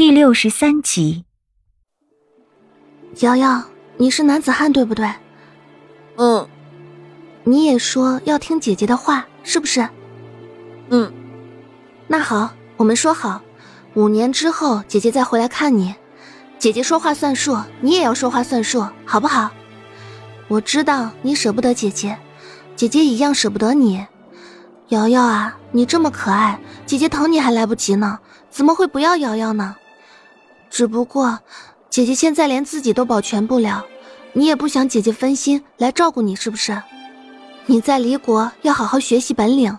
第六十三集。瑶瑶，你是男子汉对不对？嗯。你也说要听姐姐的话，是不是？嗯。那好，我们说好，五年之后姐姐再回来看你。姐姐说话算数，你也要说话算数，好不好？我知道你舍不得姐姐，姐姐一样舍不得你。瑶瑶啊，你这么可爱，姐姐疼你还来不及呢，怎么会不要瑶瑶呢？只不过，姐姐现在连自己都保全不了，你也不想姐姐分心来照顾你，是不是？你在离国要好好学习本领，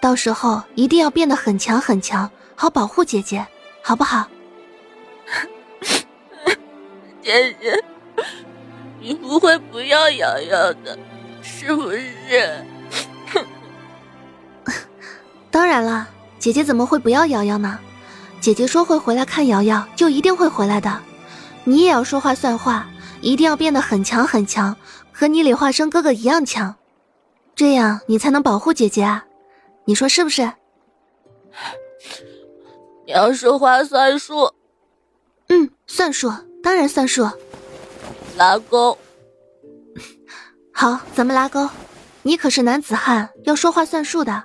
到时候一定要变得很强很强，好保护姐姐，好不好？姐姐，你不会不要瑶瑶的，是不是？当然了，姐姐怎么会不要瑶瑶呢？姐姐说会回来看瑶瑶，就一定会回来的。你也要说话算话，一定要变得很强很强，和你李化生哥哥一样强，这样你才能保护姐姐啊！你说是不是？你要说话算数。嗯，算数。当然算数，拉钩。好，咱们拉钩。你可是男子汉，要说话算数的。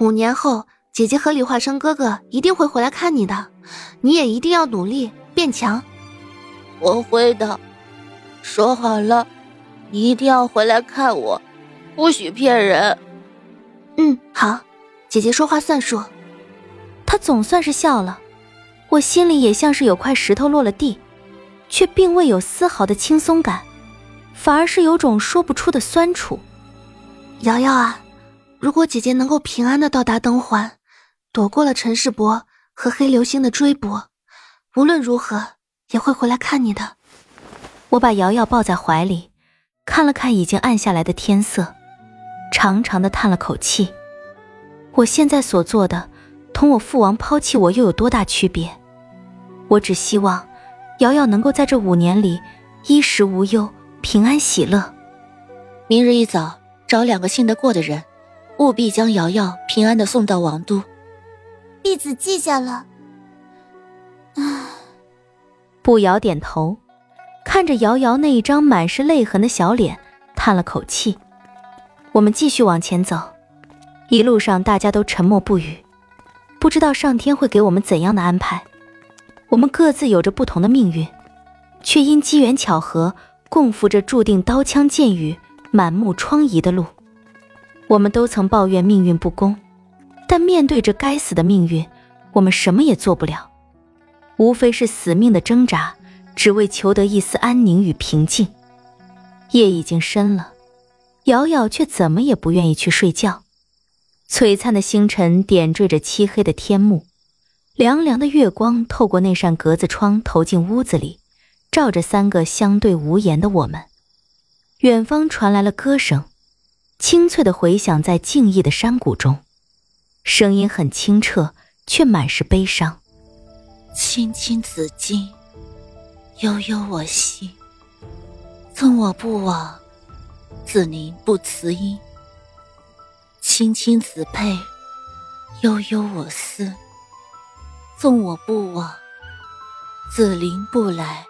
五年后，姐姐和李化生哥哥一定会回来看你的，你也一定要努力变强。我会的，说好了，你一定要回来看我，不许骗人。嗯，好，姐姐说话算数。他总算是笑了，我心里也像是有块石头落了地。却并未有丝毫的轻松感，反而是有种说不出的酸楚。瑶瑶啊，如果姐姐能够平安的到达灯环，躲过了陈世伯和黑流星的追捕，无论如何也会回来看你的。我把瑶瑶抱在怀里，看了看已经暗下来的天色，长长的叹了口气。我现在所做的，同我父王抛弃我又有多大区别？我只希望。瑶瑶能够在这五年里衣食无忧、平安喜乐。明日一早找两个信得过的人，务必将瑶瑶平安的送到王都。婢子记下了。唉，步摇点头，看着瑶瑶那一张满是泪痕的小脸，叹了口气。我们继续往前走，一路上大家都沉默不语，不知道上天会给我们怎样的安排。我们各自有着不同的命运，却因机缘巧合共赴着注定刀枪剑雨、满目疮痍的路。我们都曾抱怨命运不公，但面对着该死的命运，我们什么也做不了，无非是死命的挣扎，只为求得一丝安宁与平静。夜已经深了，瑶瑶却怎么也不愿意去睡觉。璀璨的星辰点缀着漆黑的天幕。凉凉的月光透过那扇格子窗投进屋子里，照着三个相对无言的我们。远方传来了歌声，清脆的回响在静谧的山谷中，声音很清澈，却满是悲伤。青青子衿，悠悠我心。纵我不往，子宁不辞音。青青子佩，悠悠我思。纵我不往，子陵不来。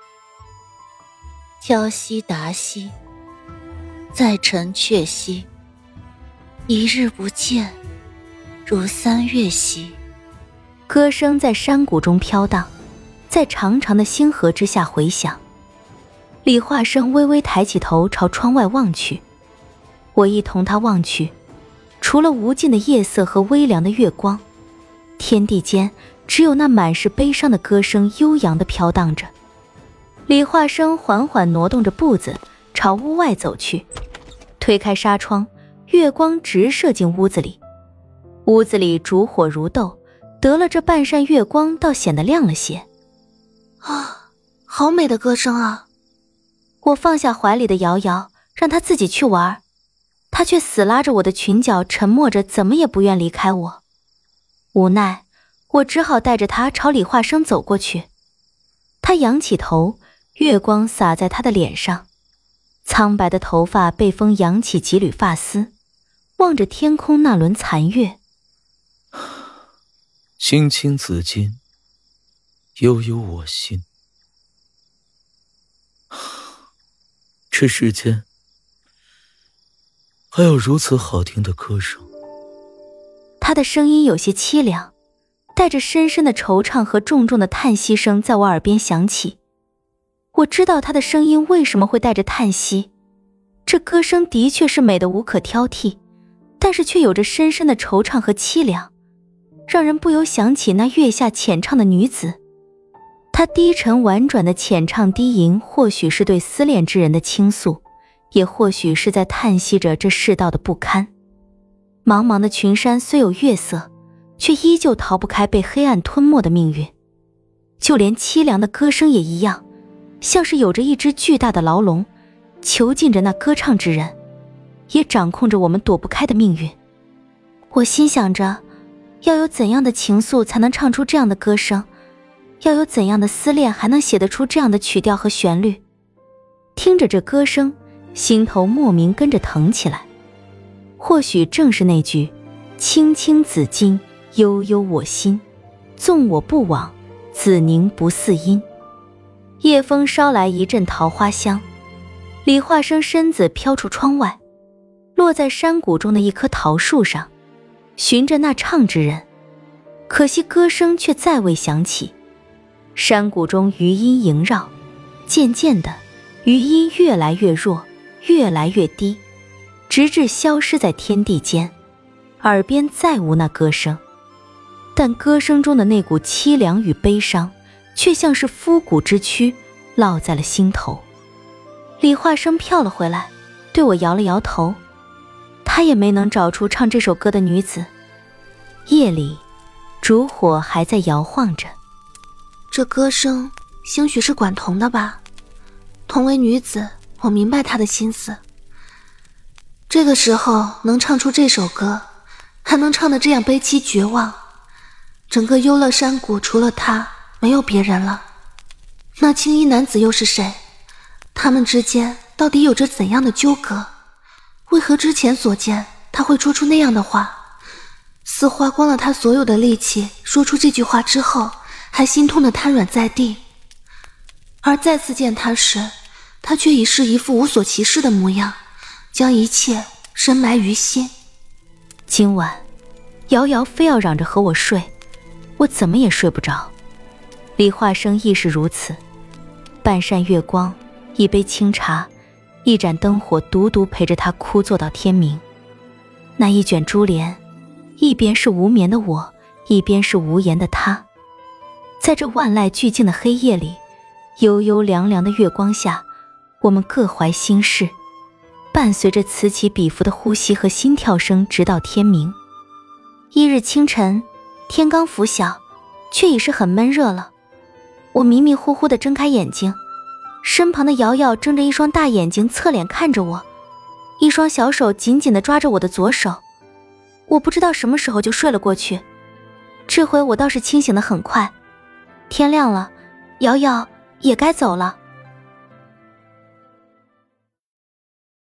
挑兮达兮，在城阙兮。一日不见，如三月兮。歌声在山谷中飘荡，在长长的星河之下回响。李化生微微抬起头朝窗外望去，我亦同他望去。除了无尽的夜色和微凉的月光，天地间。只有那满是悲伤的歌声悠扬的飘荡着。李化生缓缓挪动着步子，朝屋外走去，推开纱窗，月光直射进屋子里。屋子里烛火如豆，得了这半扇月光，倒显得亮了些。啊，好美的歌声啊！我放下怀里的瑶瑶，让她自己去玩，她却死拉着我的裙角，沉默着，怎么也不愿离开我。无奈。我只好带着她朝李化生走过去。他仰起头，月光洒在他的脸上，苍白的头发被风扬起几缕发丝，望着天空那轮残月。青青子衿，悠悠我心。这世间还有如此好听的歌声。他的声音有些凄凉，带着深深的惆怅和重重的叹息声在我耳边响起。我知道他的声音为什么会带着叹息，这歌声的确是美的无可挑剔，但是却有着深深的惆怅和凄凉，让人不由想起那月下浅唱的女子。她低沉婉转的浅唱低吟，或许是对思恋之人的倾诉，也或许是在叹息着这世道的不堪。茫茫的群山虽有月色，却依旧逃不开被黑暗吞没的命运，就连凄凉的歌声也一样。像是有着一只巨大的牢笼，囚禁着那歌唱之人，也掌控着我们躲不开的命运。我心想着，要有怎样的情愫才能唱出这样的歌声？要有怎样的思念还能写得出这样的曲调和旋律？听着这歌声，心头莫名跟着疼起来。或许正是那句“青青子衿，悠悠我心，纵我不往，子宁不嗣音。”夜风捎来一阵桃花香，李化生身子飘出窗外，落在山谷中的一棵桃树上，寻着那唱之人。可惜歌声却再未响起。山谷中余音萦绕，渐渐的，余音越来越弱，越来越低，直至消失在天地间，耳边再无那歌声。但歌声中的那股凄凉与悲伤。却像是枯骨之躯，烙在了心头。李化生飘了回来，对我摇了摇头。他也没能找出唱这首歌的女子。夜里，烛火还在摇晃着。这歌声兴许是管彤的吧？同为女子，我明白她的心思。这个时候能唱出这首歌，还能唱得这样悲凄绝望，整个幽乐山谷除了她。没有别人了，那青衣男子又是谁？他们之间到底有着怎样的纠葛？为何之前所见他会说出那样的话？似花光了他所有的力气说出这句话之后，还心痛的瘫软在地。而再次见他时，他却已是一副无所其事的模样，将一切深埋于心。今晚，瑶瑶非要嚷着和我睡，我怎么也睡不着。李化生亦是如此，半扇月光，一杯清茶，一盏灯火，独独陪着他枯坐到天明。那一卷珠帘，一边是无眠的我，一边是无言的他。在这万籁俱静的黑夜里，悠悠凉凉的月光下，我们各怀心事，伴随着此起彼伏的呼吸和心跳声，直到天明。一日清晨，天刚拂晓，却已是很闷热了。我迷迷糊糊的睁开眼睛，身旁的瑶瑶睁着一双大眼睛侧脸看着我，一双小手紧紧的抓着我的左手。我不知道什么时候就睡了过去，这回我倒是清醒的很快。天亮了，瑶瑶也该走了。